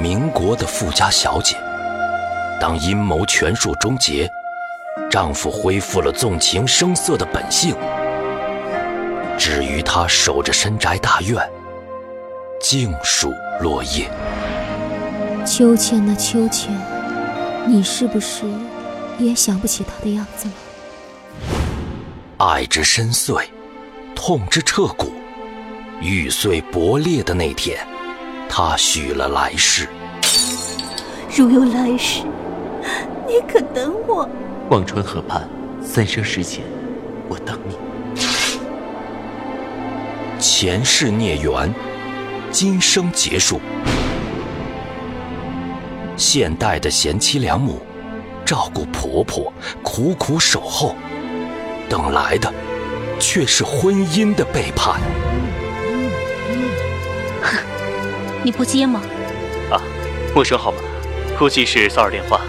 民国的富家小姐，当阴谋权术终结，丈夫恢复了纵情声色的本性，至于她守着深宅大院，静数落叶。秋千呐，秋千，你是不是也想不起他的样子了？爱之深邃，痛之彻骨，玉碎薄裂的那天，他许了来世。如有来世，你可等我？忘川河畔，三生石前，我等你。前世孽缘，今生结束。现代的贤妻良母，照顾婆婆，苦苦守候，等来的却是婚姻的背叛。哼，你不接吗？啊，陌生号码，估计是骚扰电话。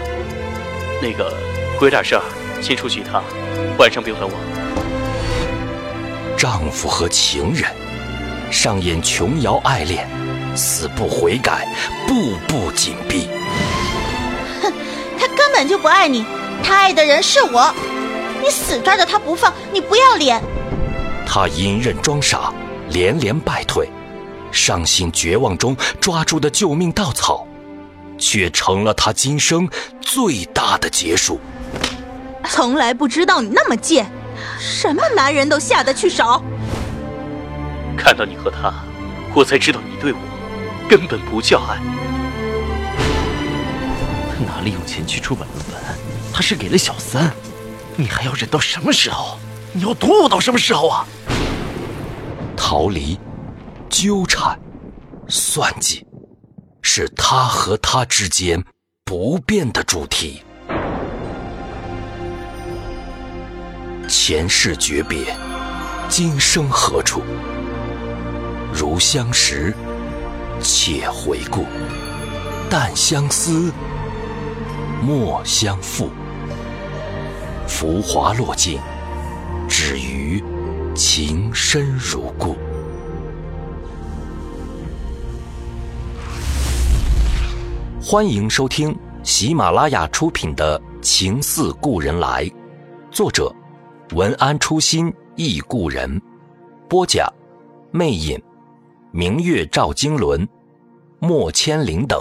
那个，我有点事儿，先出去一趟，晚上别等我。丈夫和情人上演琼瑶爱恋，死不悔改，步步紧逼。哼，他根本就不爱你，他爱的人是我，你死抓着他不放，你不要脸！他隐忍装傻，连连败退，伤心绝望中抓住的救命稻草，却成了他今生最大的劫数。从来不知道你那么贱，什么男人都下得去手。看到你和他，我才知道你对我根本不叫爱。哪里有钱去出版论文？他是给了小三，你还要忍到什么时候？你要躲我到什么时候啊？逃离、纠缠、算计，是他和他之间不变的主题。前世诀别，今生何处？如相识，且回顾；但相思。莫相负，浮华落尽，只余情深如故。欢迎收听喜马拉雅出品的《情似故人来》，作者文安初心忆故人，播讲魅影、明月照经纶、莫千灵等。